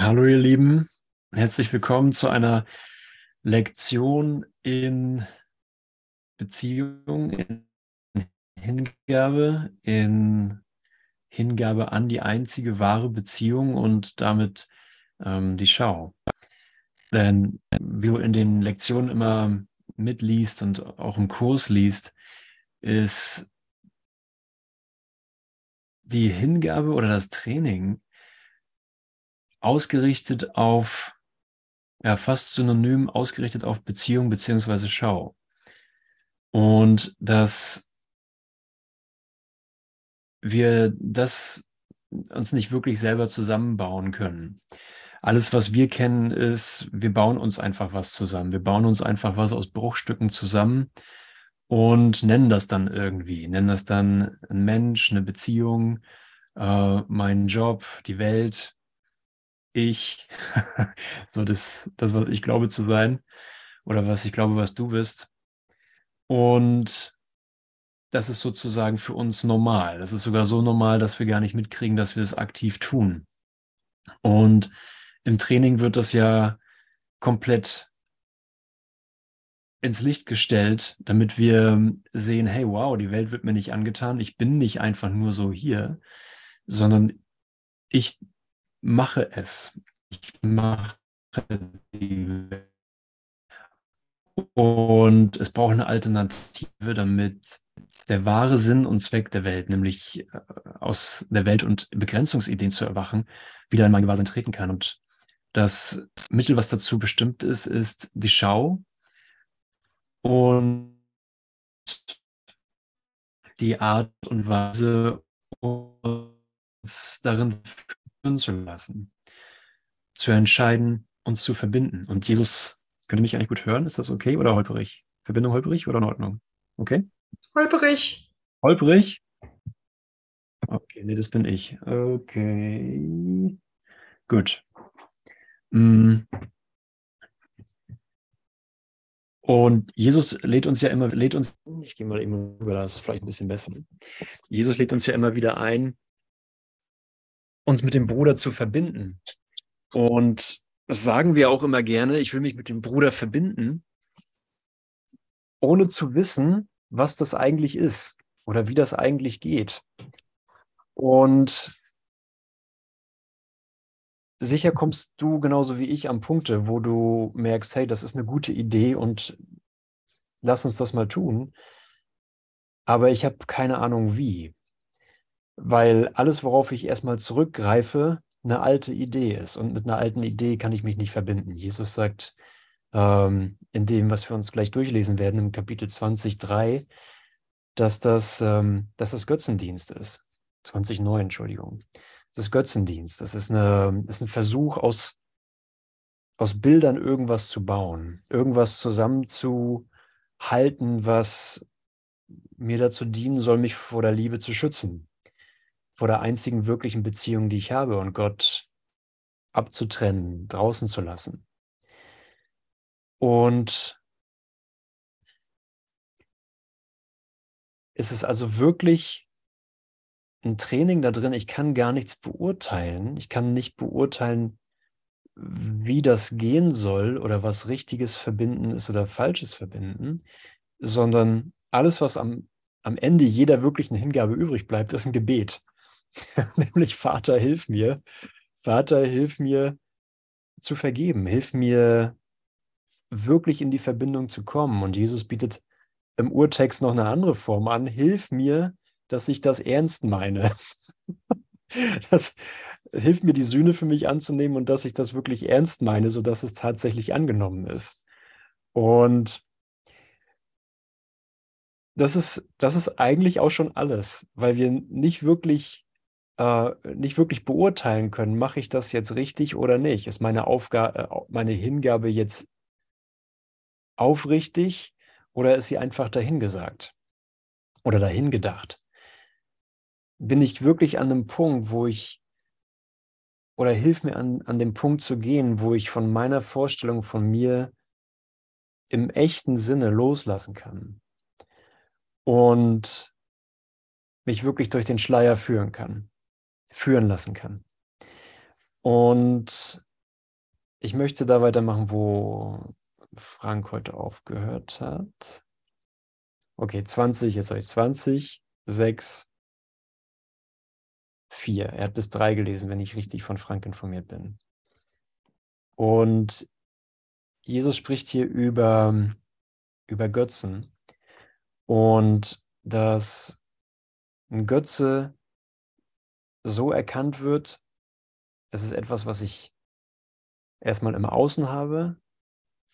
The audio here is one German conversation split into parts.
Hallo ihr Lieben, herzlich willkommen zu einer Lektion in Beziehung, in Hingabe, in Hingabe an die einzige wahre Beziehung und damit ähm, die Schau. Denn wie du in den Lektionen immer mitliest und auch im Kurs liest, ist die Hingabe oder das Training ausgerichtet auf, ja, fast synonym ausgerichtet auf Beziehung beziehungsweise Schau. Und dass wir das uns nicht wirklich selber zusammenbauen können. Alles, was wir kennen, ist, wir bauen uns einfach was zusammen. Wir bauen uns einfach was aus Bruchstücken zusammen und nennen das dann irgendwie. Nennen das dann ein Mensch, eine Beziehung, äh, meinen Job, die Welt, ich, so das, das, was ich glaube zu sein oder was ich glaube, was du bist. Und das ist sozusagen für uns normal. Das ist sogar so normal, dass wir gar nicht mitkriegen, dass wir es aktiv tun. Und im Training wird das ja komplett ins Licht gestellt, damit wir sehen, hey, wow, die Welt wird mir nicht angetan. Ich bin nicht einfach nur so hier, sondern ich mache es. Ich mache die Welt. Und es braucht eine Alternative, damit der wahre Sinn und Zweck der Welt, nämlich äh, aus der Welt und Begrenzungsideen zu erwachen, wieder in mein Gewahrsein treten kann. Und das Mittel, was dazu bestimmt ist, ist die Schau und die Art und Weise, uns darin zu lassen, zu entscheiden, uns zu verbinden. Und Jesus, könnt ihr mich eigentlich gut hören? Ist das okay oder holperig? Verbindung holperig oder in Ordnung? Okay? Holperig. Holperig? Okay, nee, das bin ich. Okay. Gut. Mm. Und Jesus lädt uns ja immer, lädt uns, ich gehe mal eben rüber, das vielleicht ein bisschen besser. Jesus lädt uns ja immer wieder ein, uns mit dem Bruder zu verbinden. Und das sagen wir auch immer gerne, ich will mich mit dem Bruder verbinden, ohne zu wissen, was das eigentlich ist oder wie das eigentlich geht. Und sicher kommst du genauso wie ich an Punkte, wo du merkst, hey, das ist eine gute Idee und lass uns das mal tun. Aber ich habe keine Ahnung wie weil alles, worauf ich erstmal zurückgreife, eine alte Idee ist. Und mit einer alten Idee kann ich mich nicht verbinden. Jesus sagt ähm, in dem, was wir uns gleich durchlesen werden, im Kapitel 20, 3, dass das, ähm, dass das Götzendienst ist. 20.9, Entschuldigung. Das ist Götzendienst. Das ist, eine, ist ein Versuch, aus, aus Bildern irgendwas zu bauen, irgendwas zusammenzuhalten, was mir dazu dienen soll, mich vor der Liebe zu schützen vor der einzigen wirklichen Beziehung, die ich habe und Gott abzutrennen, draußen zu lassen. Und es ist also wirklich ein Training da drin. Ich kann gar nichts beurteilen. Ich kann nicht beurteilen, wie das gehen soll oder was richtiges Verbinden ist oder falsches Verbinden, sondern alles, was am, am Ende jeder wirklichen Hingabe übrig bleibt, ist ein Gebet. nämlich Vater, hilf mir. Vater, hilf mir zu vergeben, hilf mir wirklich in die Verbindung zu kommen. Und Jesus bietet im Urtext noch eine andere Form an. Hilf mir, dass ich das ernst meine. Das hilft mir, die Sühne für mich anzunehmen und dass ich das wirklich ernst meine, sodass es tatsächlich angenommen ist. Und das ist, das ist eigentlich auch schon alles, weil wir nicht wirklich äh, nicht wirklich beurteilen können, mache ich das jetzt richtig oder nicht? Ist meine Aufgabe, äh, meine Hingabe jetzt aufrichtig oder ist sie einfach dahingesagt oder dahingedacht? Bin ich wirklich an einem Punkt, wo ich oder hilf mir an, an dem Punkt zu gehen, wo ich von meiner Vorstellung von mir im echten Sinne loslassen kann und mich wirklich durch den Schleier führen kann führen lassen kann. Und ich möchte da weitermachen, wo Frank heute aufgehört hat. Okay, 20, jetzt habe ich 20, 6, 4. Er hat bis 3 gelesen, wenn ich richtig von Frank informiert bin. Und Jesus spricht hier über, über Götzen und dass ein Götze so erkannt wird, es ist etwas, was ich erstmal im Außen habe,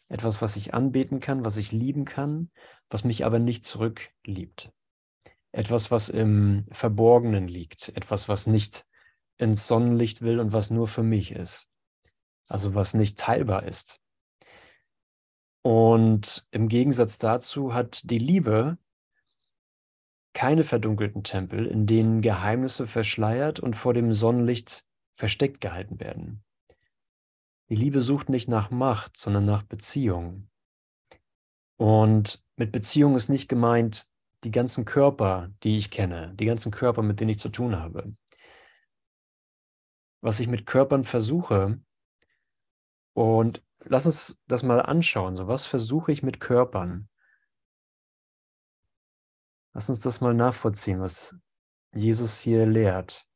etwas, was ich anbeten kann, was ich lieben kann, was mich aber nicht zurückliebt. Etwas, was im Verborgenen liegt, etwas, was nicht ins Sonnenlicht will und was nur für mich ist. Also was nicht teilbar ist. Und im Gegensatz dazu hat die Liebe keine verdunkelten Tempel, in denen Geheimnisse verschleiert und vor dem Sonnenlicht versteckt gehalten werden. Die Liebe sucht nicht nach Macht, sondern nach Beziehung. Und mit Beziehung ist nicht gemeint die ganzen Körper, die ich kenne, die ganzen Körper, mit denen ich zu tun habe. Was ich mit Körpern versuche, und lass uns das mal anschauen, so was versuche ich mit Körpern? Lass uns das mal nachvollziehen, was Jesus hier lehrt.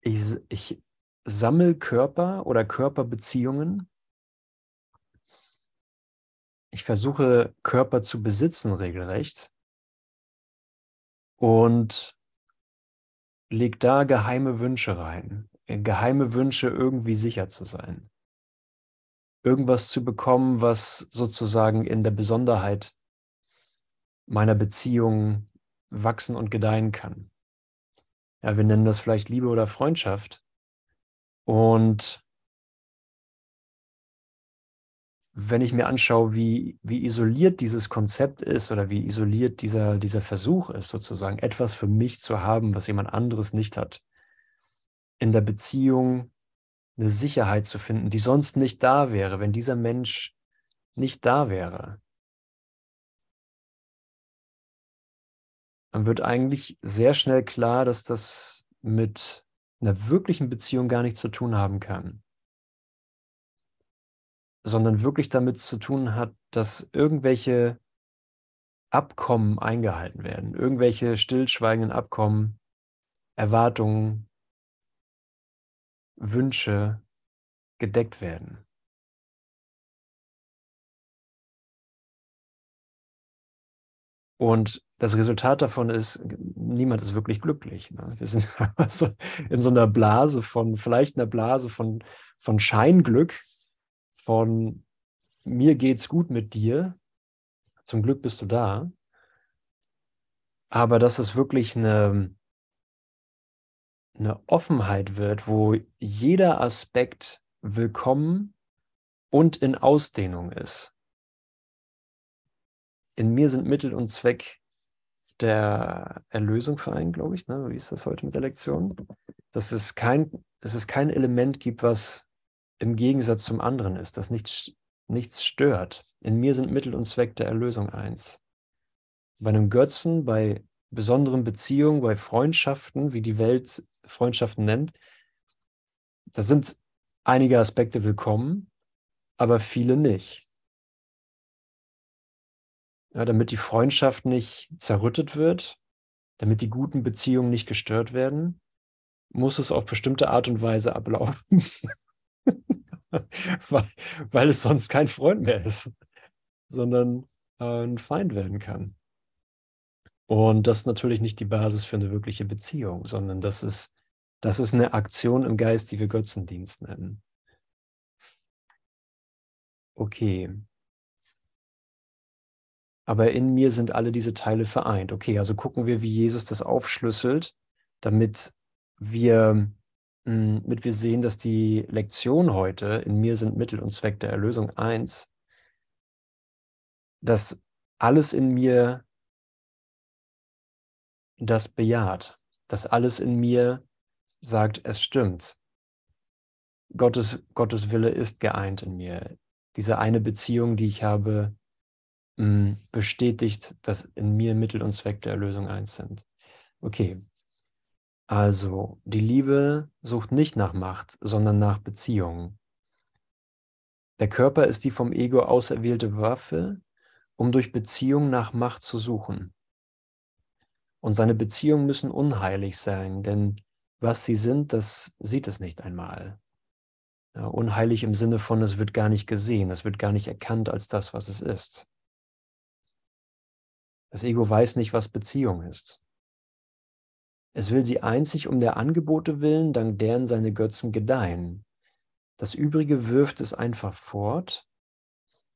Ich, ich sammle Körper oder Körperbeziehungen. Ich versuche Körper zu besitzen regelrecht und leg da geheime Wünsche rein. Geheime Wünsche, irgendwie sicher zu sein. Irgendwas zu bekommen, was sozusagen in der Besonderheit meiner Beziehung wachsen und gedeihen kann. Ja, wir nennen das vielleicht Liebe oder Freundschaft. Und wenn ich mir anschaue, wie, wie isoliert dieses Konzept ist oder wie isoliert dieser, dieser Versuch ist, sozusagen etwas für mich zu haben, was jemand anderes nicht hat, in der Beziehung eine Sicherheit zu finden, die sonst nicht da wäre, wenn dieser Mensch nicht da wäre, dann wird eigentlich sehr schnell klar, dass das mit einer wirklichen Beziehung gar nichts zu tun haben kann, sondern wirklich damit zu tun hat, dass irgendwelche Abkommen eingehalten werden, irgendwelche stillschweigenden Abkommen, Erwartungen, Wünsche gedeckt werden. Und das Resultat davon ist, niemand ist wirklich glücklich. Ne? Wir sind also in so einer Blase von, vielleicht einer Blase von, von Scheinglück, von mir geht's gut mit dir, zum Glück bist du da. Aber dass es wirklich eine, eine Offenheit wird, wo jeder Aspekt willkommen und in Ausdehnung ist in mir sind Mittel und Zweck der Erlösung vereint, glaube ich. Ne? Wie ist das heute mit der Lektion? Dass es kein, dass es kein Element gibt, was im Gegensatz zum anderen ist, das nichts, nichts stört. In mir sind Mittel und Zweck der Erlösung eins. Bei einem Götzen, bei besonderen Beziehungen, bei Freundschaften, wie die Welt Freundschaften nennt, da sind einige Aspekte willkommen, aber viele nicht ja, damit die Freundschaft nicht zerrüttet wird, damit die guten Beziehungen nicht gestört werden, muss es auf bestimmte Art und Weise ablaufen, weil, weil, es sonst kein Freund mehr ist, sondern äh, ein Feind werden kann. Und das ist natürlich nicht die Basis für eine wirkliche Beziehung, sondern das ist, das ist eine Aktion im Geist, die wir Götzendienst nennen. Okay, aber in mir sind alle diese Teile vereint. Okay, also gucken wir, wie Jesus das aufschlüsselt, damit wir, hm, damit wir sehen, dass die Lektion heute, in mir sind Mittel und Zweck der Erlösung eins, dass alles in mir das bejaht, dass alles in mir sagt, es stimmt. Gottes, Gottes Wille ist geeint in mir. Diese eine Beziehung, die ich habe bestätigt, dass in mir Mittel und Zweck der Erlösung eins sind. Okay. Also, die Liebe sucht nicht nach Macht, sondern nach Beziehung. Der Körper ist die vom Ego auserwählte Waffe, um durch Beziehung nach Macht zu suchen. Und seine Beziehungen müssen unheilig sein, denn was sie sind, das sieht es nicht einmal. Ja, unheilig im Sinne von, es wird gar nicht gesehen, es wird gar nicht erkannt als das, was es ist. Das Ego weiß nicht, was Beziehung ist. Es will sie einzig um der Angebote willen, dank deren seine Götzen gedeihen. Das Übrige wirft es einfach fort,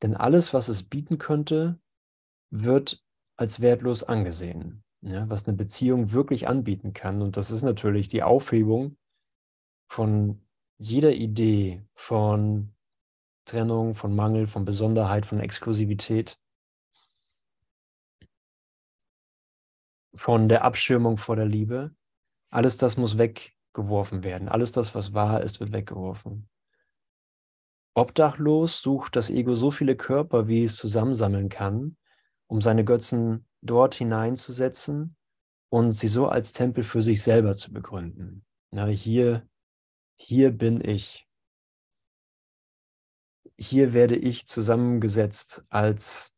denn alles, was es bieten könnte, wird als wertlos angesehen, ja, was eine Beziehung wirklich anbieten kann. Und das ist natürlich die Aufhebung von jeder Idee von Trennung, von Mangel, von Besonderheit, von Exklusivität, von der Abschirmung vor der Liebe. Alles das muss weggeworfen werden. Alles das, was wahr ist, wird weggeworfen. Obdachlos sucht das Ego so viele Körper, wie es zusammensammeln kann, um seine Götzen dort hineinzusetzen und sie so als Tempel für sich selber zu begründen. Na, hier, hier bin ich. Hier werde ich zusammengesetzt als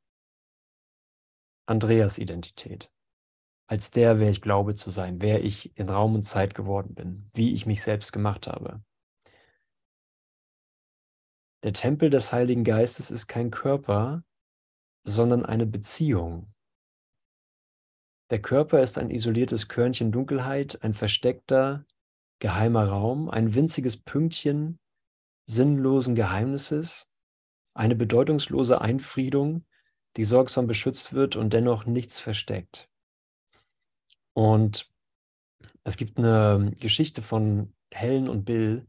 Andreas Identität als der, wer ich glaube zu sein, wer ich in Raum und Zeit geworden bin, wie ich mich selbst gemacht habe. Der Tempel des Heiligen Geistes ist kein Körper, sondern eine Beziehung. Der Körper ist ein isoliertes Körnchen Dunkelheit, ein versteckter, geheimer Raum, ein winziges Pünktchen sinnlosen Geheimnisses, eine bedeutungslose Einfriedung, die sorgsam beschützt wird und dennoch nichts versteckt. Und es gibt eine Geschichte von Helen und Bill,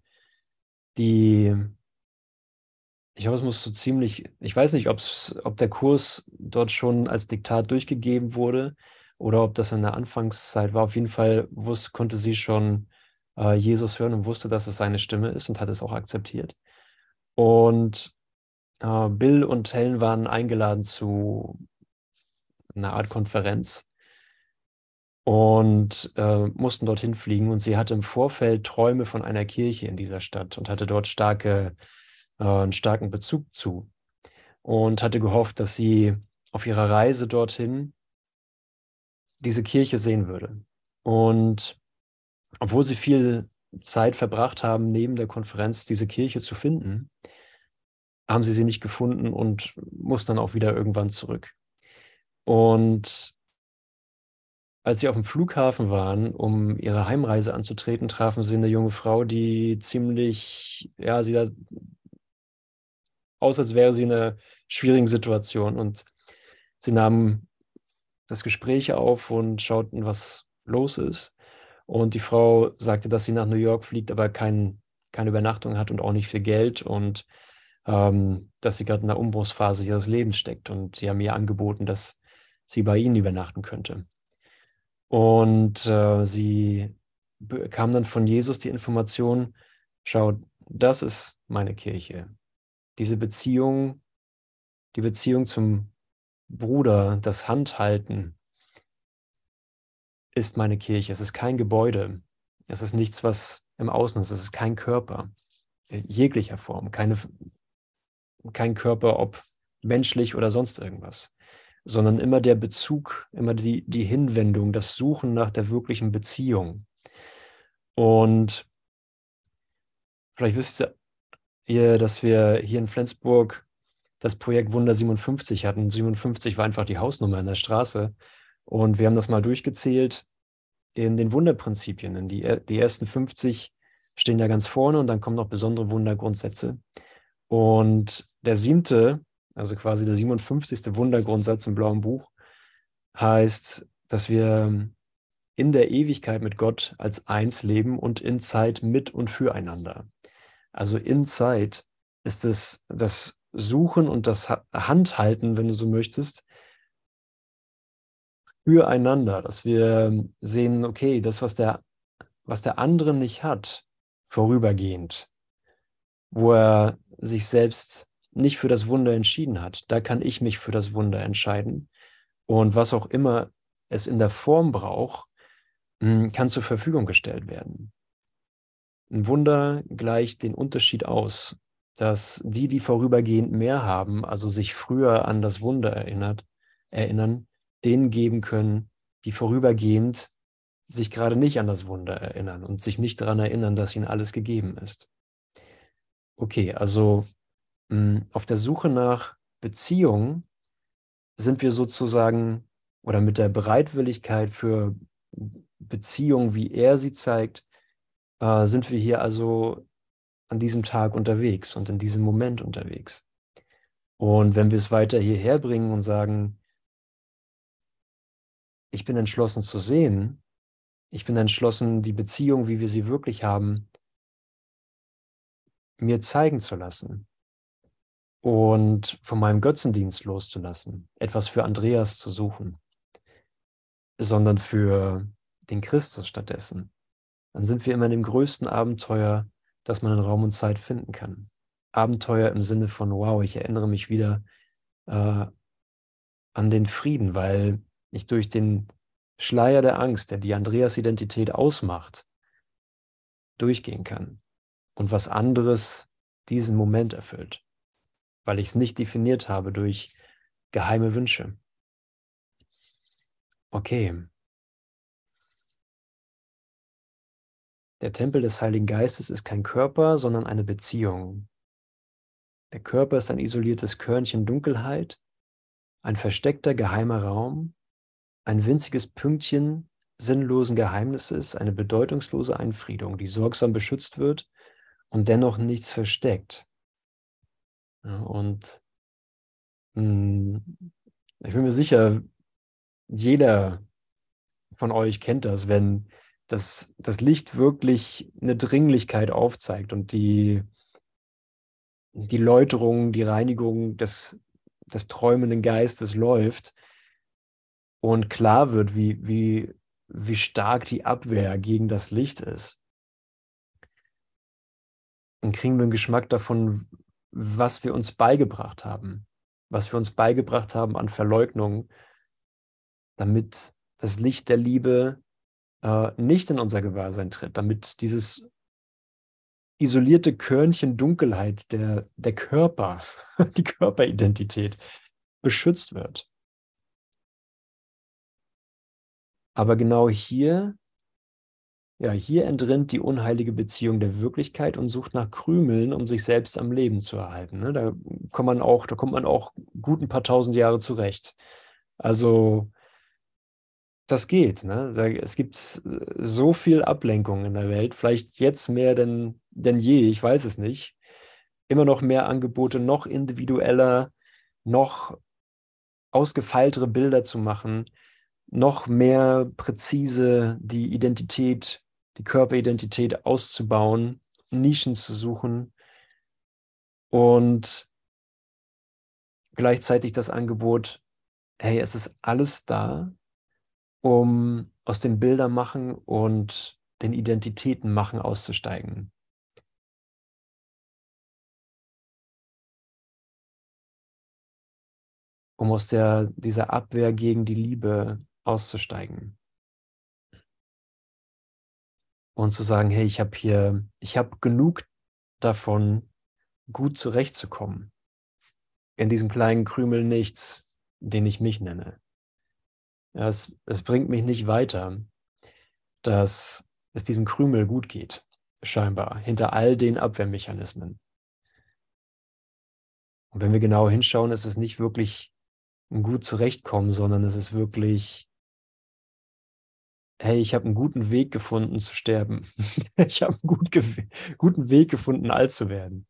die, ich glaube, es muss so ziemlich, ich weiß nicht, ob's, ob der Kurs dort schon als Diktat durchgegeben wurde oder ob das in der Anfangszeit war. Auf jeden Fall wusste, konnte sie schon äh, Jesus hören und wusste, dass es seine Stimme ist und hat es auch akzeptiert. Und äh, Bill und Helen waren eingeladen zu einer Art Konferenz und äh, mussten dorthin fliegen. Und sie hatte im Vorfeld Träume von einer Kirche in dieser Stadt und hatte dort starke, äh, einen starken Bezug zu. Und hatte gehofft, dass sie auf ihrer Reise dorthin diese Kirche sehen würde. Und obwohl sie viel Zeit verbracht haben, neben der Konferenz diese Kirche zu finden, haben sie sie nicht gefunden und mussten dann auch wieder irgendwann zurück. Und als sie auf dem Flughafen waren, um ihre Heimreise anzutreten, trafen sie eine junge Frau, die ziemlich, ja, sie da aus, als wäre sie in einer schwierigen Situation. Und sie nahmen das Gespräch auf und schauten, was los ist. Und die Frau sagte, dass sie nach New York fliegt, aber kein, keine Übernachtung hat und auch nicht viel Geld und ähm, dass sie gerade in der Umbruchsphase ihres Lebens steckt. Und sie haben ihr angeboten, dass sie bei ihnen übernachten könnte. Und äh, sie bekam dann von Jesus die Information, schau, das ist meine Kirche. Diese Beziehung, die Beziehung zum Bruder, das Handhalten ist meine Kirche. Es ist kein Gebäude. Es ist nichts, was im Außen ist. Es ist kein Körper jeglicher Form. Keine, kein Körper, ob menschlich oder sonst irgendwas sondern immer der Bezug, immer die, die Hinwendung, das Suchen nach der wirklichen Beziehung. Und vielleicht wisst ihr, dass wir hier in Flensburg das Projekt Wunder 57 hatten. 57 war einfach die Hausnummer in der Straße. Und wir haben das mal durchgezählt in den Wunderprinzipien. Die, die ersten 50 stehen ja ganz vorne und dann kommen noch besondere Wundergrundsätze. Und der siebte also quasi der 57. Wundergrundsatz im blauen Buch, heißt, dass wir in der Ewigkeit mit Gott als eins leben und in Zeit mit und füreinander. Also in Zeit ist es das Suchen und das Handhalten, wenn du so möchtest, füreinander, dass wir sehen, okay, das, was der, was der andere nicht hat, vorübergehend, wo er sich selbst nicht für das Wunder entschieden hat, da kann ich mich für das Wunder entscheiden. Und was auch immer es in der Form braucht, hm, kann zur Verfügung gestellt werden. Ein Wunder gleicht den Unterschied aus, dass die, die vorübergehend mehr haben, also sich früher an das Wunder erinnert, erinnern, denen geben können, die vorübergehend sich gerade nicht an das Wunder erinnern und sich nicht daran erinnern, dass ihnen alles gegeben ist. Okay, also auf der Suche nach Beziehung sind wir sozusagen oder mit der Bereitwilligkeit für Beziehung, wie er sie zeigt, äh, sind wir hier also an diesem Tag unterwegs und in diesem Moment unterwegs. Und wenn wir es weiter hierher bringen und sagen, ich bin entschlossen zu sehen, ich bin entschlossen, die Beziehung, wie wir sie wirklich haben, mir zeigen zu lassen und von meinem Götzendienst loszulassen, etwas für Andreas zu suchen, sondern für den Christus stattdessen, dann sind wir immer in dem größten Abenteuer, das man in Raum und Zeit finden kann. Abenteuer im Sinne von, wow, ich erinnere mich wieder äh, an den Frieden, weil ich durch den Schleier der Angst, der die Andreas-Identität ausmacht, durchgehen kann und was anderes diesen Moment erfüllt, weil ich es nicht definiert habe durch geheime Wünsche. Okay. Der Tempel des Heiligen Geistes ist kein Körper, sondern eine Beziehung. Der Körper ist ein isoliertes Körnchen Dunkelheit, ein versteckter geheimer Raum, ein winziges Pünktchen sinnlosen Geheimnisses, eine bedeutungslose Einfriedung, die sorgsam beschützt wird und dennoch nichts versteckt. Und mh, hm, ich bin mir sicher, jeder von euch kennt das, wenn das, das Licht wirklich eine Dringlichkeit aufzeigt und die, die Läuterung, die Reinigung des, des träumenden Geistes läuft und klar wird, wie, wie, wie stark die Abwehr gegen das Licht ist. Dann kriegen wir einen Geschmack davon, was wir uns beigebracht haben, was wir uns beigebracht haben an Verleugnung, damit das Licht der Liebe äh, nicht in unser Gewahrsein tritt, damit dieses isolierte Körnchen Dunkelheit, der, der Körper, die Körperidentität beschützt wird. Aber genau hier, ja, hier entrinnt die unheilige Beziehung der Wirklichkeit und sucht nach Krümeln, um sich selbst am Leben zu erhalten. Ne? Da kommt man auch, da kommt man auch gut ein paar tausend Jahre zurecht. Also das geht. Ne? Es gibt so viel Ablenkung in der Welt, vielleicht jetzt mehr denn, denn je, ich weiß es nicht. Immer noch mehr Angebote, noch individueller, noch ausgefeiltere Bilder zu machen, noch mehr präzise die Identität, die Körperidentität auszubauen, Nischen zu suchen und gleichzeitig das Angebot, hey, es ist alles da, um aus dem Bildermachen und den Identitätenmachen auszusteigen. Um aus der, dieser Abwehr gegen die Liebe auszusteigen. Und zu sagen, hey, ich habe hier, ich habe genug davon, gut zurechtzukommen. In diesem kleinen Krümel nichts, den ich mich nenne. Ja, es, es bringt mich nicht weiter, dass es diesem Krümel gut geht, scheinbar, hinter all den Abwehrmechanismen. Und wenn wir genau hinschauen, ist es nicht wirklich ein gut zurechtkommen, sondern es ist wirklich, hey, ich habe einen guten Weg gefunden zu sterben. ich habe einen gut guten Weg gefunden, alt zu werden.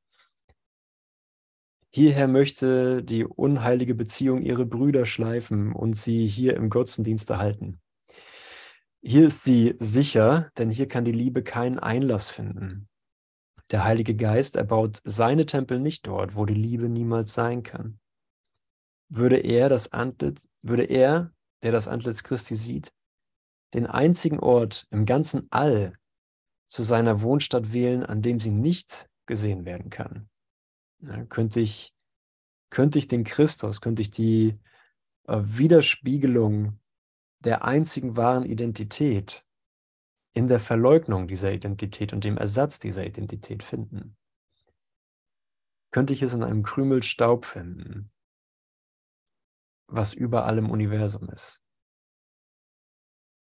Hierher möchte die unheilige Beziehung ihre Brüder schleifen und sie hier im Götzendienst erhalten. Hier ist sie sicher, denn hier kann die Liebe keinen Einlass finden. Der Heilige Geist erbaut seine Tempel nicht dort, wo die Liebe niemals sein kann. Würde er das Antlitz, würde er, der das Antlitz Christi sieht, den einzigen Ort im ganzen All zu seiner Wohnstadt wählen, an dem sie nicht gesehen werden kann, ja, könnte, ich, könnte ich den Christus, könnte ich die äh, Widerspiegelung der einzigen wahren Identität in der Verleugnung dieser Identität und dem Ersatz dieser Identität finden? Könnte ich es in einem Krümel Staub finden, was überall im Universum ist?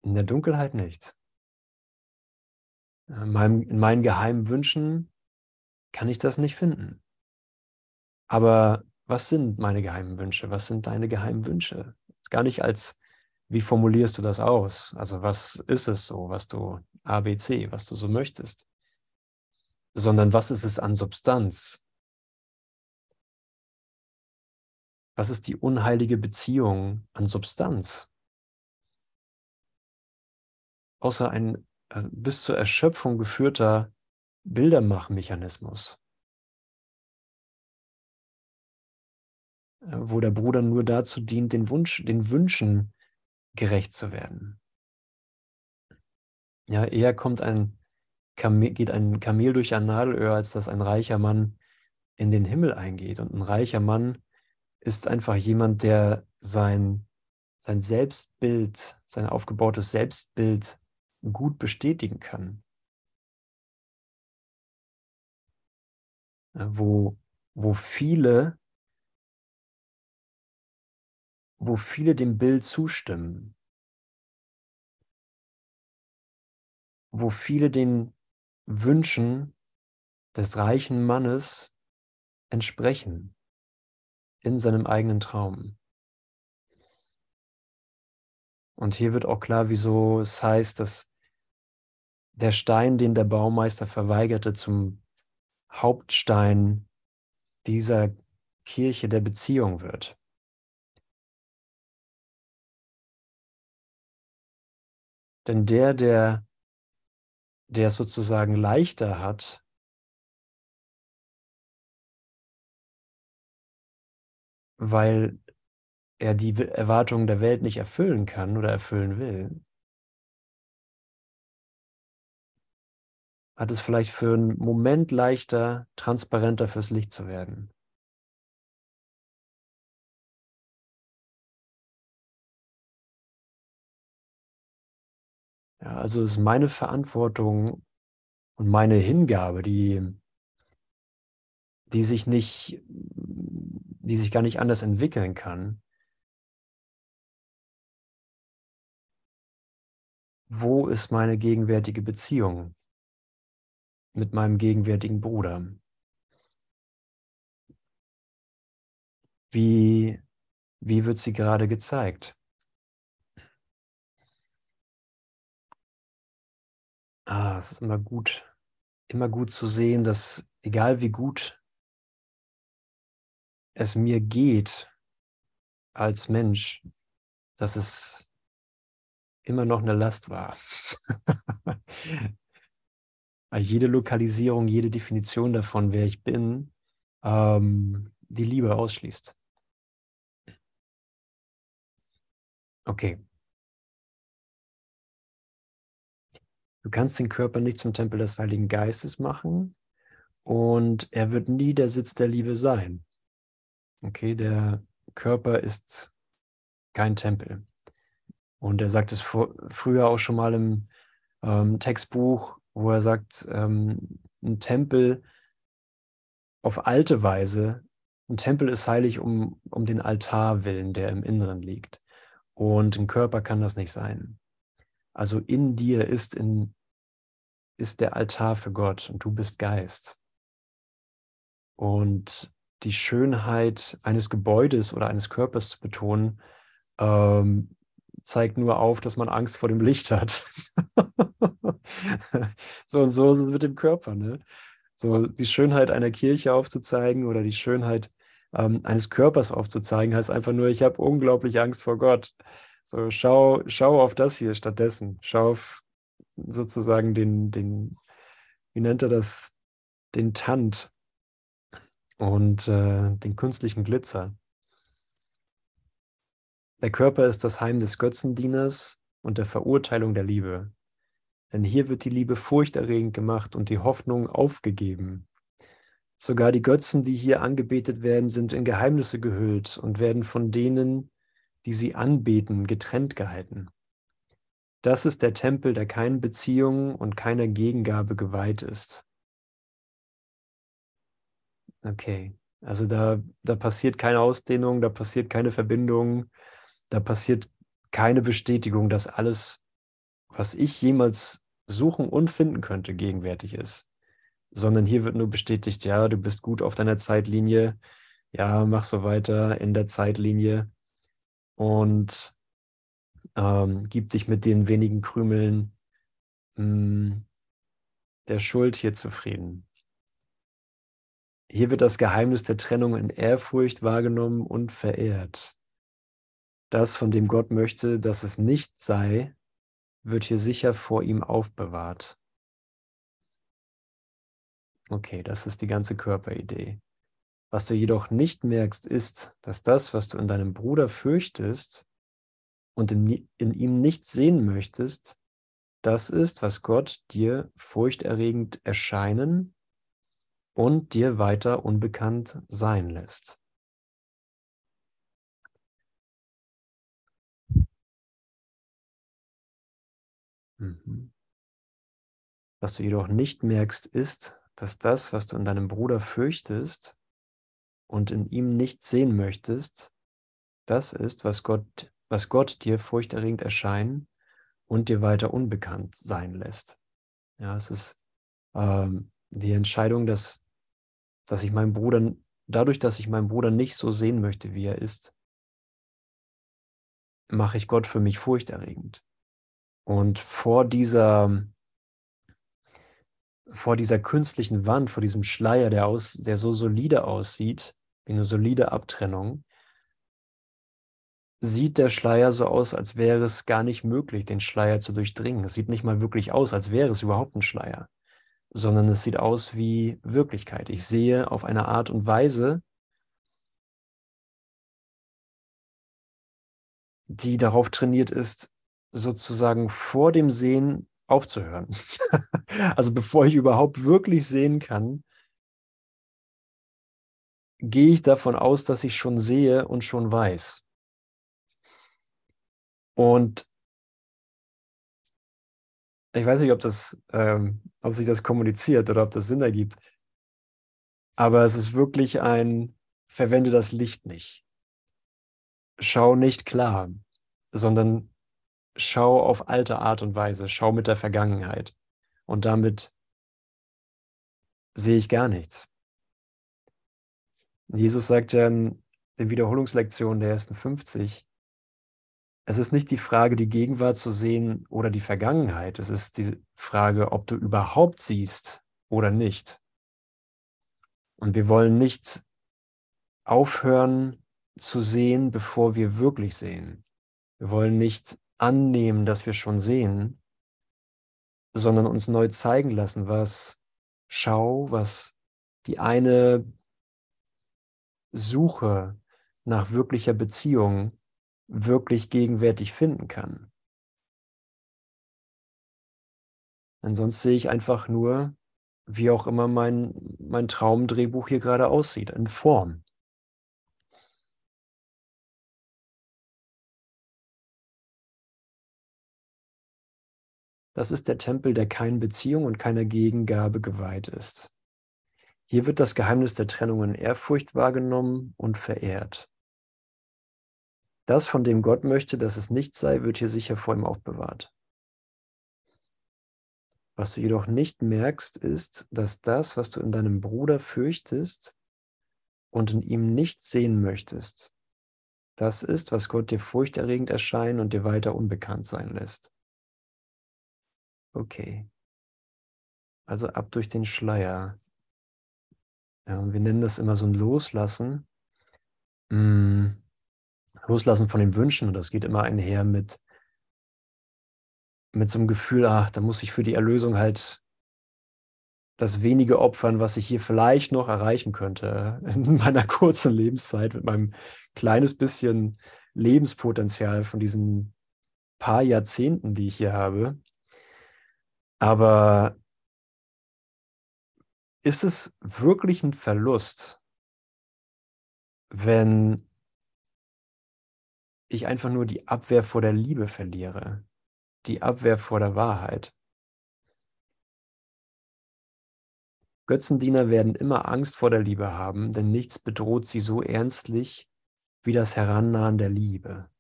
In der Dunkelheit nicht. In, meinem, in meinen geheimen Wünschen kann ich das nicht finden. Aber was sind meine geheimen Wünsche? Was sind deine geheimen Wünsche? Jetzt gar nicht als, wie formulierst du das aus? Also was ist es so, was du ABC, was du so möchtest? Sondern was ist es an Substanz? Was ist die unheilige Beziehung an Substanz? Außer ein äh, bis zur Erschöpfung geführter Bildermachmechanismus. Äh, wo der Bruder nur dazu dient, den, Wunsch, den Wünschen gerecht zu werden. Ja, eher kommt ein Kamel, geht ein Kamel durch ein Nadelöhr, als dass ein reicher Mann in den Himmel eingeht. Und ein reicher Mann ist einfach jemand, der sein, sein Selbstbild, sein aufgebautes Selbstbild gut bestätigen kann. Wo, wo viele wo viele dem Bild zustimmen, wo viele den Wünschen des reichen Mannes entsprechen in seinem eigenen Traum. Und hier wird auch klar, wieso es heißt, dass der Stein, den der Baumeister verweigerte, zum Hauptstein dieser Kirche der Beziehung wird. Denn der, der, der es sozusagen leichter hat, weil er die Erwartungen der Welt nicht erfüllen kann oder erfüllen will, hat es vielleicht für einen Moment leichter, transparenter fürs Licht zu werden. Ja, also ist meine Verantwortung und meine Hingabe, die, die sich nicht, die sich gar nicht anders entwickeln kann. Wo ist meine gegenwärtige Beziehung mit meinem gegenwärtigen Bruder? Wie, wie wird sie gerade gezeigt? Ah, es ist immer gut, immer gut zu sehen, dass egal wie gut es mir geht als Mensch, dass es immer noch eine Last war. jede Lokalisierung, jede Definition davon, wer ich bin, ähm, die Liebe ausschließt. Okay. Du kannst den Körper nicht zum Tempel des Heiligen Geistes machen und er wird nie der Sitz der Liebe sein. Okay, der Körper ist kein Tempel. Und er sagt es vor, früher auch schon mal im ähm, Textbuch, wo er sagt, ähm, ein Tempel auf alte Weise, ein Tempel ist heilig um, um den Altar willen, der im Inneren liegt. Und ein Körper kann das nicht sein. Also in dir ist, in, ist der Altar für Gott und du bist Geist. Und die Schönheit eines Gebäudes oder eines Körpers zu betonen, ähm, zeigt nur auf, dass man Angst vor dem Licht hat. so und so ist es mit dem Körper. Ne? So die Schönheit einer Kirche aufzuzeigen oder die Schönheit ähm, eines Körpers aufzuzeigen, heißt einfach nur, ich habe unglaublich Angst vor Gott. So, schau, schau auf das hier stattdessen. Schau auf sozusagen den, den, wie nennt er das, den Tand und äh, den künstlichen Glitzer. Der Körper ist das Heim des Götzendieners und der Verurteilung der Liebe. Denn hier wird die Liebe furchterregend gemacht und die Hoffnung aufgegeben. Sogar die Götzen, die hier angebetet werden, sind in Geheimnisse gehüllt und werden von denen, die sie anbeten, getrennt gehalten. Das ist der Tempel, der keinen Beziehungen und keiner Gegengabe geweiht ist. Okay, also da, da passiert keine Ausdehnung, da passiert keine Verbindung, da passiert keine Bestätigung, dass alles, was ich jemals suchen und finden könnte, gegenwärtig ist. Sondern hier wird nur bestätigt, ja, du bist gut auf deiner Zeitlinie, ja, mach so weiter in der Zeitlinie und ähm, gib dich mit den wenigen Krümeln mh, hm, der Schuld hier zufrieden. Hier wird das Geheimnis der Trennung in Ehrfurcht wahrgenommen und verehrt. Das, von dem Gott möchte, dass es nicht sei, wird hier sicher vor ihm aufbewahrt. Okay, das ist die ganze Körperidee. Was du jedoch nicht merkst, ist, dass das, was du in deinem Bruder fürchtest und in, in ihm nicht sehen möchtest, das ist, was Gott dir furchterregend erscheinen und dir weiter unbekannt sein lässt. Mhm. Was du jedoch nicht merkst, ist, dass das, was du in deinem Bruder fürchtest und in ihm nicht sehen möchtest, das ist, was Gott, was Gott dir furchterregend erscheinen und dir weiter unbekannt sein lässt. Ja, es ist ähm, die Entscheidung, dass dass ich meinen Bruder, dadurch, dass ich meinen Bruder nicht so sehen möchte, wie er ist, mache ich Gott für mich furchterregend. Und vor dieser, vor dieser künstlichen Wand, vor diesem Schleier, der, aus, der so solide aussieht, wie eine solide Abtrennung, sieht der Schleier so aus, als wäre es gar nicht möglich, den Schleier zu durchdringen. Es sieht nicht mal wirklich aus, als wäre es überhaupt ein Schleier sondern es sieht aus wie Wirklichkeit. Ich sehe auf eine Art und Weise, die darauf trainiert ist, sozusagen vor dem Sehen aufzuhören. also bevor ich überhaupt wirklich sehen kann, gehe ich davon aus, dass ich schon sehe und schon weiß. Und ich weiß nicht, ob das, ähm, ob sich das kommuniziert oder ob das Sinn ergibt. Aber es ist wirklich ein, verwende das Licht nicht. Schau nicht klar, sondern schau auf alte Art und Weise, schau mit der Vergangenheit. Und damit sehe ich gar nichts. Jesus sagt ja in den Wiederholungslektionen der ersten 50, es ist nicht die Frage, die Gegenwart zu sehen oder die Vergangenheit. Es ist die Frage, ob du überhaupt siehst oder nicht. Und wir wollen nicht aufhören zu sehen, bevor wir wirklich sehen. Wir wollen nicht annehmen, dass wir schon sehen, sondern uns neu zeigen lassen, was Schau, was die eine Suche nach wirklicher Beziehung wirklich gegenwärtig finden kann. Denn sonst sehe ich einfach nur, wie auch immer mein, mein Traumdrehbuch hier gerade aussieht, in Form. Das ist der Tempel, der keinen Beziehung und keiner Gegengabe geweiht ist. Hier wird das Geheimnis der Trennung in Ehrfurcht wahrgenommen und verehrt. Das, von dem Gott möchte, dass es nicht sei, wird hier sicher vor ihm aufbewahrt. Was du jedoch nicht merkst, ist, dass das, was du in deinem Bruder fürchtest und in ihm nicht sehen möchtest, das ist, was Gott dir furchterregend erscheinen und dir weiter unbekannt sein lässt. Okay. Also ab durch den Schleier. Ja, wir nennen das immer so ein Loslassen. Hm. Loslassen von den Wünschen und das geht immer einher mit, mit so einem Gefühl, ach, da muss ich für die Erlösung halt das wenige opfern, was ich hier vielleicht noch erreichen könnte in meiner kurzen Lebenszeit mit meinem kleines bisschen Lebenspotenzial von diesen paar Jahrzehnten, die ich hier habe. Aber ist es wirklich ein Verlust, wenn ich einfach nur die Abwehr vor der Liebe verliere. die Abwehr vor der Wahrheit. Götzendiener werden immer Angst vor der Liebe haben, denn nichts bedroht sie so ernstlich wie das Herannahen der Liebe.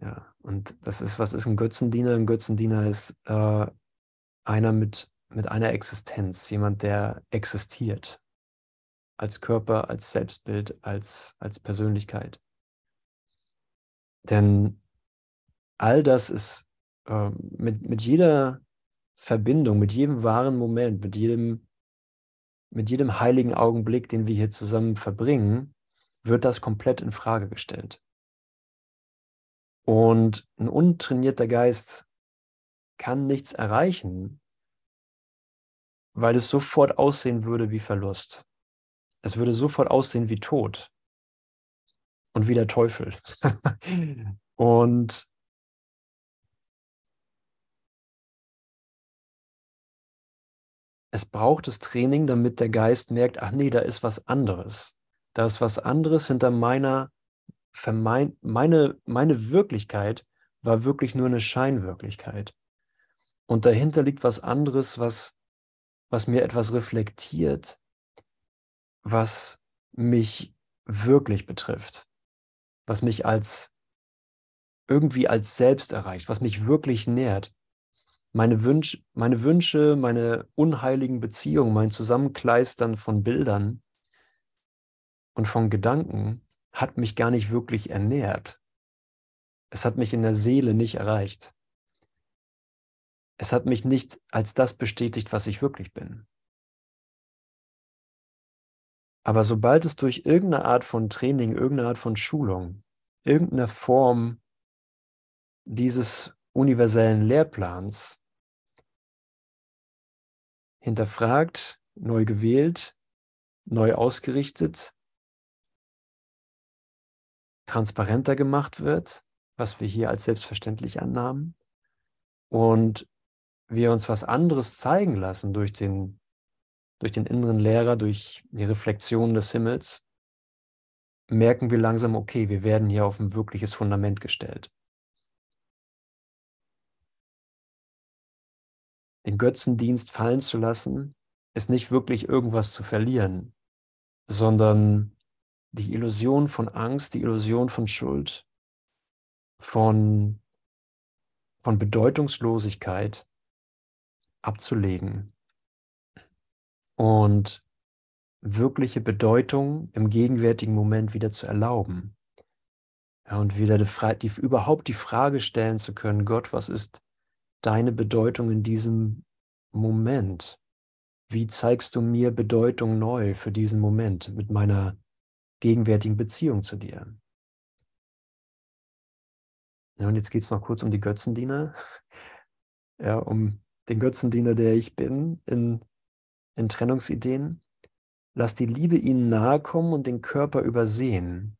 Ja, und das ist, was ist ein Götzendiener? Ein Götzendiener ist äh, einer mit, mit einer Existenz, jemand, der existiert. Als Körper, als Selbstbild, als, als Persönlichkeit. Denn all das ist äh, mit, mit jeder Verbindung, mit jedem wahren Moment, mit jedem, mit jedem heiligen Augenblick, den wir hier zusammen verbringen, wird das komplett in Frage gestellt. Und ein untrainierter Geist kann nichts erreichen, weil es sofort aussehen würde wie Verlust. Es würde sofort aussehen wie Tod und wie der Teufel. und es braucht das Training, damit der Geist merkt, ach nee, da ist was anderes. Da ist was anderes hinter meiner vermeint, meine, meine Wirklichkeit war wirklich nur eine Scheinwirklichkeit. Und dahinter liegt was anderes, was, was mir etwas reflektiert, was mich wirklich betrifft, was mich als irgendwie als selbst erreicht, was mich wirklich nährt. Meine, Wünsch, meine Wünsche, meine unheiligen Beziehungen, mein Zusammenkleistern von Bildern und von Gedanken hat mich gar nicht wirklich ernährt. Es hat mich in der Seele nicht erreicht. Es hat mich nicht als das bestätigt, was ich wirklich bin. Aber sobald es durch irgendeine Art von Training, irgendeine Art von Schulung, irgendeine Form dieses universellen Lehrplans hinterfragt, neu gewählt, neu ausgerichtet, transparenter gemacht wird, was wir hier als selbstverständlich annahmen, und wir uns was anderes zeigen lassen durch den, durch den inneren Lehrer, durch die Reflexion des Himmels, merken wir langsam, okay, wir werden hier auf ein wirkliches Fundament gestellt. Den Götzendienst fallen zu lassen, ist nicht wirklich irgendwas zu verlieren, sondern die Illusion von Angst, die Illusion von Schuld, von, von Bedeutungslosigkeit abzulegen und wirkliche Bedeutung im gegenwärtigen Moment wieder zu erlauben. Ja, und wieder die, die, überhaupt die Frage stellen zu können, Gott, was ist deine Bedeutung in diesem Moment? Wie zeigst du mir Bedeutung neu für diesen Moment mit meiner gegenwärtigen Beziehung zu dir. Ja, und jetzt geht es noch kurz um die Götzendiener. Ja, um den Götzendiener, der ich bin, in, in Trennungsideen. Lass die Liebe ihnen nahe kommen und den Körper übersehen,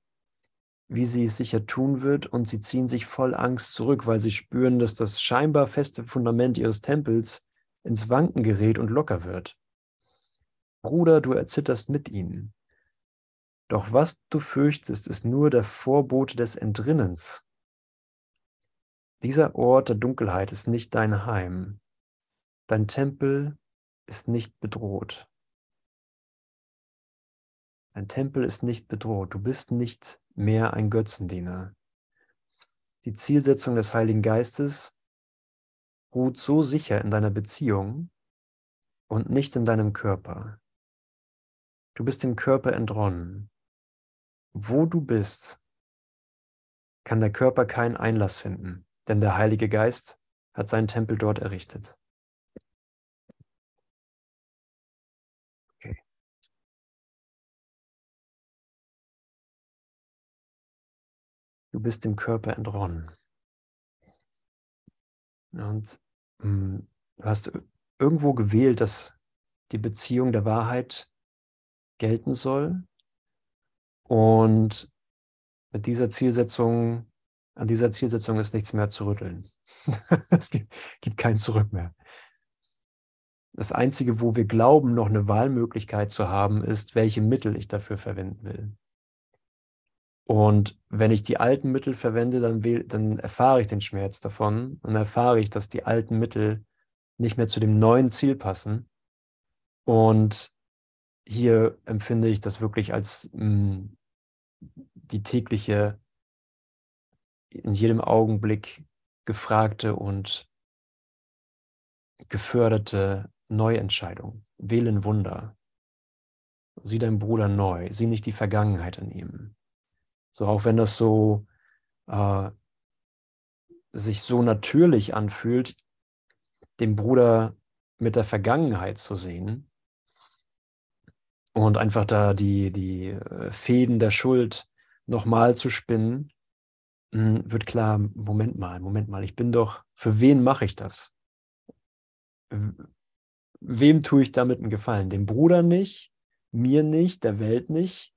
wie sie es sicher tun wird, und sie ziehen sich voll Angst zurück, weil sie spüren, dass das scheinbar feste Fundament ihres Tempels ins Wanken gerät und locker wird. Bruder, du erzitterst mit ihnen. Doch was du fürchtest, ist nur der Vorbote des Entrinnens. Dieser Ort der Dunkelheit ist nicht dein Heim. Dein Tempel ist nicht bedroht. Dein Tempel ist nicht bedroht. Du bist nicht mehr ein Götzendiener. Die Zielsetzung des Heiligen Geistes ruht so sicher in deiner Beziehung und nicht in deinem Körper. Du bist dem Körper entronnen wo du bist, kann der Körper keinen Einlass finden, denn der Heilige Geist hat seinen Tempel dort errichtet. Du bist dem Körper entronnen. Und mh, hm, du hast irgendwo gewählt, dass die Beziehung der Wahrheit gelten soll und mit dieser Zielsetzung, an dieser Zielsetzung ist nichts mehr zu rütteln. es gibt, gibt kein Zurück mehr. Das Einzige, wo wir glauben, noch eine Wahlmöglichkeit zu haben, ist, welche Mittel ich dafür verwenden will. Und wenn ich die alten Mittel verwende, dann, dann erfahre ich den Schmerz davon und erfahre ich, dass die alten Mittel nicht mehr zu dem neuen Ziel passen. Und hier empfinde ich das wirklich als mh, mm, die tägliche, in jedem Augenblick gefragte und geförderte Neuentscheidung. Wählen Wunder. Sieh deinen Bruder neu. Sieh nicht die Vergangenheit in ihm. So auch wenn das so äh, sich so natürlich anfühlt, den Bruder mit der Vergangenheit zu sehen und einfach da die, die äh, Fäden der Schuld nochmal zu spinnen, hm, wird klar, Moment mal, Moment mal, ich bin doch, für wen mache ich das? Wem tue ich damit einen Gefallen? Dem Bruder nicht, mir nicht, der Welt nicht,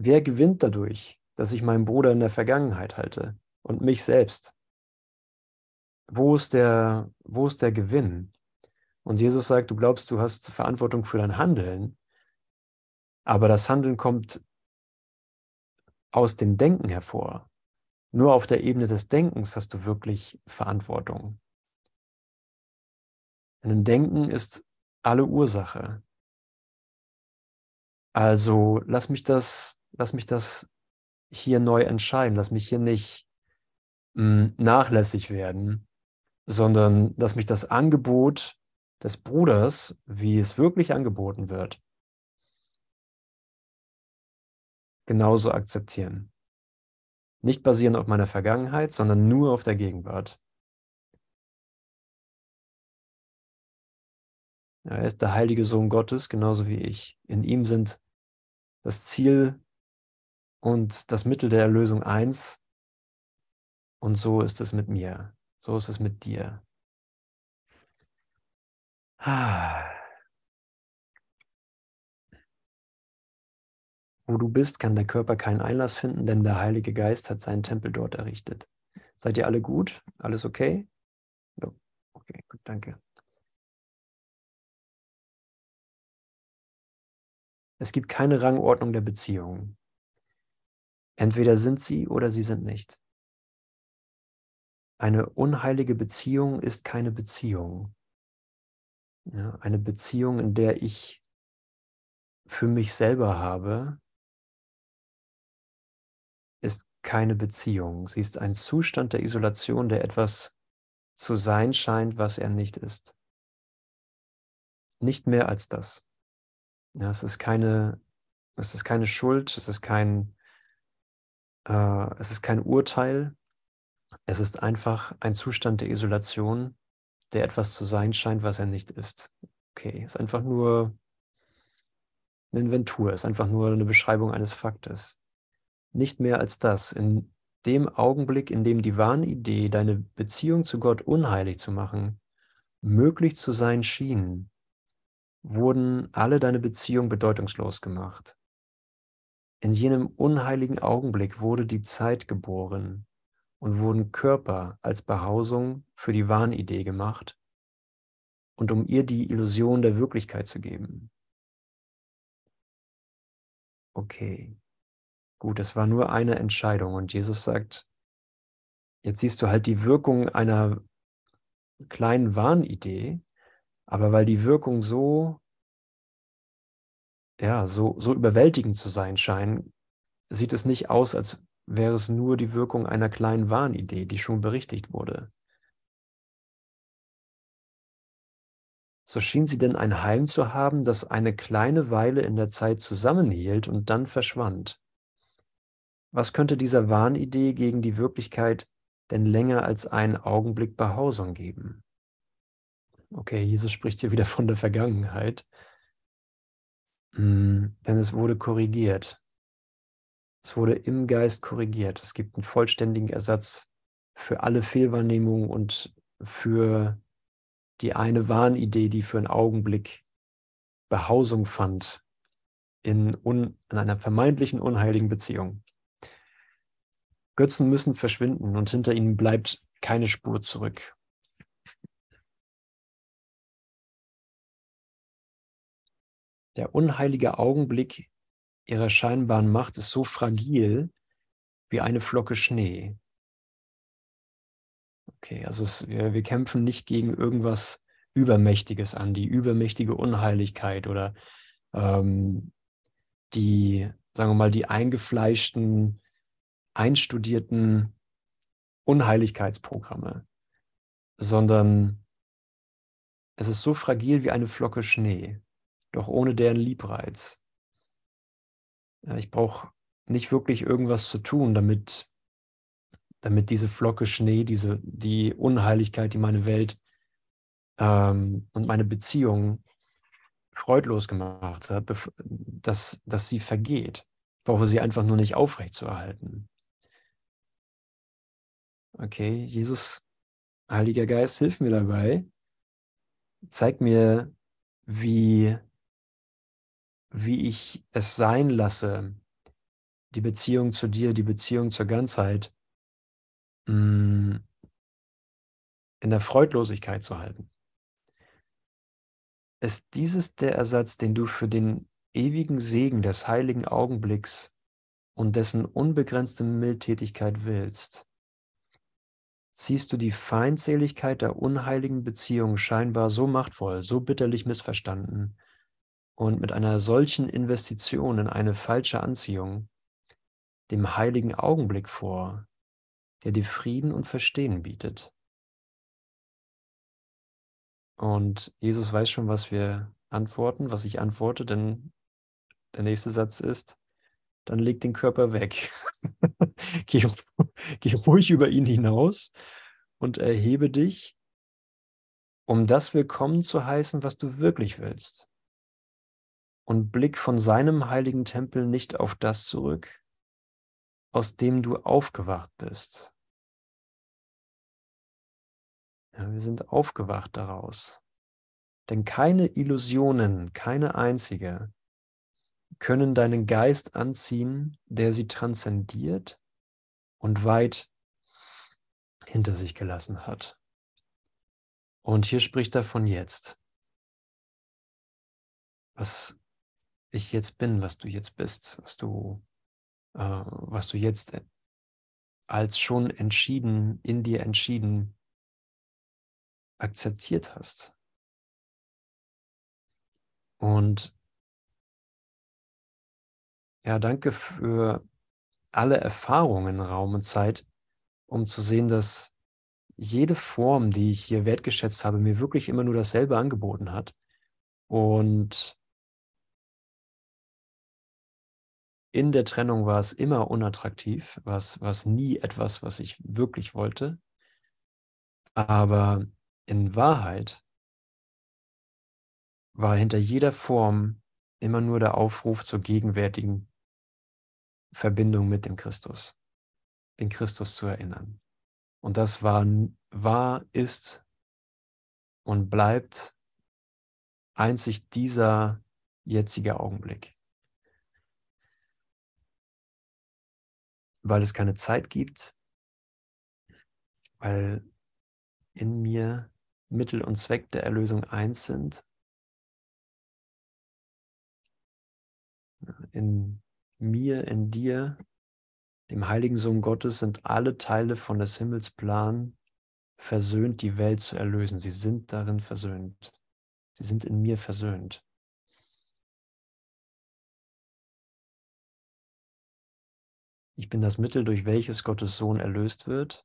Wer gewinnt dadurch, dass ich meinen Bruder in der Vergangenheit halte und mich selbst? Wo ist der, wo ist der Gewinn? Und Jesus sagt, du glaubst, du hast Verantwortung für dein Handeln, aber das Handeln kommt aus dem Denken hervor. Nur auf der Ebene des Denkens hast du wirklich Verantwortung. Ein Denken ist alle Ursache. Also lass mich das lass mich das hier neu entscheiden, lass mich hier nicht mh, hm, nachlässig werden, sondern lass mich das Angebot des Bruders, wie es wirklich angeboten wird, genauso akzeptieren. Nicht basierend auf meiner Vergangenheit, sondern nur auf der Gegenwart. er ist der heilige Sohn Gottes, genauso wie ich. In ihm sind das Ziel und das Mittel der Erlösung eins. Und so ist es mit mir. So ist es mit dir. Wo du bist, kann der Körper keinen Einlass finden, denn der Heilige Geist hat seinen Tempel dort errichtet. Seid ihr alle gut? Alles okay? Okay, gut, danke. Es gibt keine Rangordnung der Beziehungen. Entweder sind sie oder sie sind nicht. Eine unheilige Beziehung ist keine Beziehung. Ja, eine Beziehung, in der ich für mich selber habe, ist keine Beziehung. Sie ist ein Zustand der Isolation, der etwas zu sein scheint, was er nicht ist. Nicht mehr als das. Ja, es ist keine, es ist keine Schuld, es ist kein äh, es ist kein Urteil, es ist einfach ein Zustand der Isolation, der etwas zu sein scheint, was er nicht ist. Okay, es ist einfach nur eine Inventur, es ist einfach nur eine Beschreibung eines Faktes. Nicht mehr als das. In dem Augenblick, in dem die Wahnidee, deine Beziehung zu Gott unheilig zu machen, möglich zu sein schien, wurden alle deine Beziehungen bedeutungslos gemacht. In jenem unheiligen Augenblick wurde die Zeit geboren und wurden Körper als Behausung für die Wahnidee gemacht und um ihr die Illusion der Wirklichkeit zu geben. Okay, gut, es war nur eine Entscheidung und Jesus sagt, jetzt siehst du halt die Wirkung einer kleinen Wahnidee, aber weil die Wirkung so ja, so, so überwältigend zu sein scheinen, sieht es nicht aus, als wäre es nur die Wirkung einer kleinen Wahnidee, die schon berichtigt wurde. So schien sie denn ein Heim zu haben, das eine kleine Weile in der Zeit zusammenhielt und dann verschwand. Was könnte dieser Wahnidee gegen die Wirklichkeit denn länger als einen Augenblick Behausung geben? Okay, Jesus spricht hier wieder von der Vergangenheit. Mm, denn es wurde korrigiert. Es wurde im Geist korrigiert. Es gibt einen vollständigen Ersatz für alle Fehlwahrnehmungen und für die eine Wahnidee, die für einen Augenblick Behausung fand in, un, in einer vermeintlichen unheiligen Beziehung. Götzen müssen verschwinden und hinter ihnen bleibt keine Spur zurück. Der unheilige Augenblick ihrer scheinbaren Macht ist so fragil, wie eine Flocke Schnee. Okay, also es, wir, wir kämpfen nicht gegen irgendwas Übermächtiges an, die übermächtige Unheiligkeit oder ähm, die, sagen wir mal, die eingefleischten, einstudierten Unheiligkeitsprogramme, sondern es ist so fragil wie eine Flocke Schnee, doch ohne deren Liebreiz. Ich brauche nicht wirklich irgendwas zu tun, damit, damit diese Flocke Schnee, diese, die Unheiligkeit, die meine Welt ähm, und meine Beziehung freudlos gemacht hat, dass, dass sie vergeht. Ich brauche sie einfach nur nicht aufrechtzuerhalten. Okay, Jesus, Heiliger Geist, hilf mir dabei. Zeig mir, wie, wie ich es sein lasse, die Beziehung zu dir, die Beziehung zur Ganzheit mm, in der Freudlosigkeit zu halten. Ist dieses der Ersatz, den du für den ewigen Segen des heiligen Augenblicks und dessen unbegrenzte Mildtätigkeit willst? Ziehst du die Feindseligkeit der unheiligen Beziehung scheinbar so machtvoll, so bitterlich missverstanden und mit einer solchen Investition in eine falsche Anziehung, dem heiligen Augenblick vor, der dir Frieden und Verstehen bietet. Und Jesus weiß schon, was wir antworten, was ich antworte, denn der nächste Satz ist, dann leg den Körper weg. geh, geh ruhig über ihn hinaus und erhebe dich, um das willkommen zu heißen, was du wirklich willst. Und blick von seinem heiligen Tempel nicht auf das zurück, aus dem du aufgewacht bist. Ja, wir sind aufgewacht daraus. Denn keine Illusionen, keine einzige, können deinen Geist anziehen, der sie transzendiert und weit hinter sich gelassen hat. Und hier spricht er von jetzt. Was ich jetzt bin, was du jetzt bist, was du äh, was du jetzt als schon entschieden, in dir entschieden akzeptiert hast. Und ja, danke für alle Erfahrungen Raum und Zeit, um zu sehen, dass jede Form, die ich hier wertgeschätzt habe, mir wirklich immer nur dasselbe angeboten hat. Und in der Trennung war es immer unattraktiv, war es, nie etwas, was ich wirklich wollte. Aber in Wahrheit war hinter jeder Form immer nur der Aufruf zur gegenwärtigen Verbindung mit dem Christus, den Christus zu erinnern. Und das war, war, ist und bleibt einzig dieser jetzige Augenblick. weil es keine Zeit gibt, weil in mir Mittel und Zweck der Erlösung eins sind. In mir, in dir, dem heiligen Sohn Gottes, sind alle Teile von des Himmels Plan versöhnt, die Welt zu erlösen. Sie sind darin versöhnt. Sie sind in mir versöhnt. Ich bin das Mittel, durch welches Gottes Sohn erlöst wird,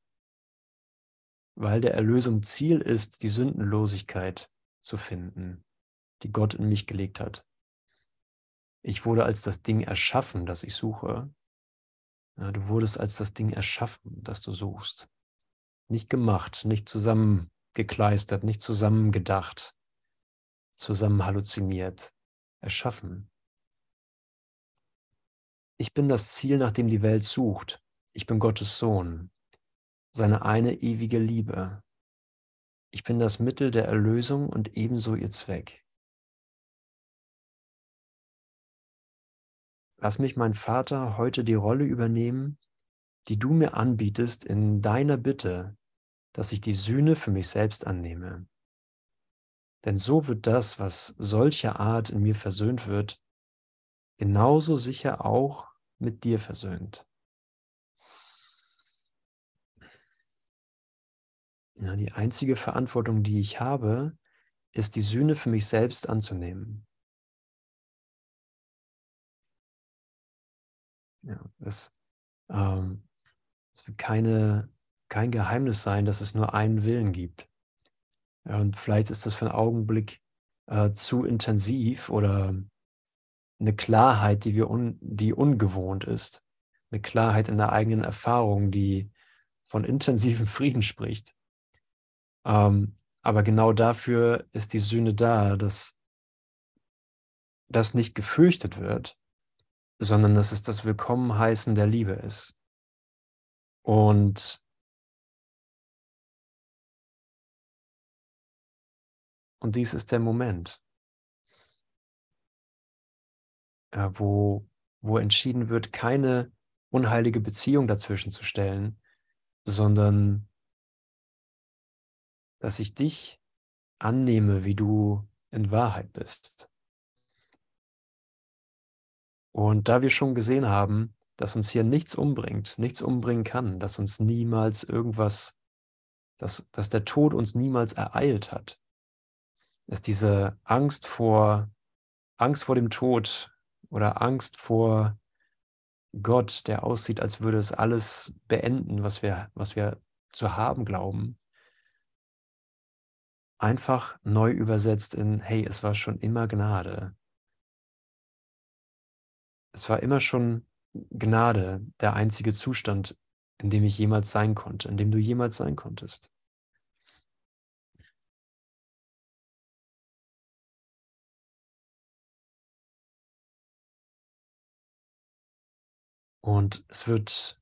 weil der Erlösung Ziel ist, die Sündenlosigkeit zu finden, die Gott in mich gelegt hat. Ich wurde als das Ding erschaffen, das ich suche. Ja, du wurdest als das Ding erschaffen, das du suchst. Nicht gemacht, nicht zusammengekleistert, nicht zusammengedacht, zusammen halluziniert, erschaffen. Ich bin das Ziel, nach dem die Welt sucht. Ich bin Gottes Sohn, seine eine ewige Liebe. Ich bin das Mittel der Erlösung und ebenso ihr Zweck. Lass mich, mein Vater, heute die Rolle übernehmen, die du mir anbietest in deiner Bitte, dass ich die Sühne für mich selbst annehme. Denn so wird das, was solcher Art in mir versöhnt wird, genauso sicher auch mit dir versöhnt. Die einzige Verantwortung, die ich habe, ist die Sühne für mich selbst anzunehmen. Ja, das, ähm, es wird keine, kein Geheimnis sein, dass es nur einen Willen gibt. Und vielleicht ist das für einen Augenblick äh, zu intensiv oder eine Klarheit, die, wir un, die ungewohnt ist. Eine Klarheit in der eigenen Erfahrung, die von intensivem Frieden spricht. Ähm, aber genau dafür ist die Sühne da, dass das nicht gefürchtet wird, sondern dass es das Willkommenheißen der Liebe ist. Und und dies ist der Moment, äh, wo, wo entschieden wird, keine unheilige Beziehung dazwischen zu stellen, sondern dass ich dich annehme, wie du in Wahrheit bist. Und da wir schon gesehen haben, dass uns hier nichts umbringt, nichts umbringen kann, dass uns niemals irgendwas, dass, dass der Tod uns niemals ereilt hat, ist diese Angst vor, Angst vor dem Tod oder Angst vor Gott, der aussieht, als würde es alles beenden, was wir, was wir zu haben glauben, einfach neu übersetzt in, hey, es war schon immer Gnade. Es war immer schon Gnade, der einzige Zustand, in dem ich jemals sein konnte, in dem du jemals sein konntest. Und es wird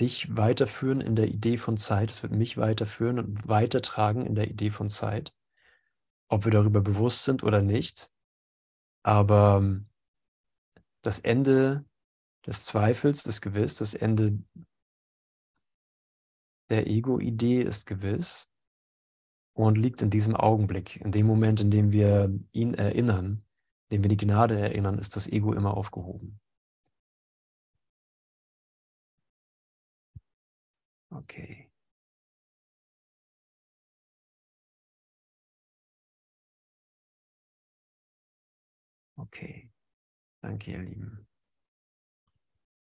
dich weiterführen in der Idee von Zeit, es wird mich weiterführen und weitertragen in der Idee von Zeit, ob wir darüber bewusst sind oder nicht. Aber ähm, das Ende des Zweifels ist gewiss, das Ende der Ego-Idee ist gewiss und liegt in diesem Augenblick, in dem Moment, in dem wir ihn erinnern, in dem wir die Gnade erinnern, ist das Ego immer aufgehoben. Okay. Okay. Danke, ihr Lieben.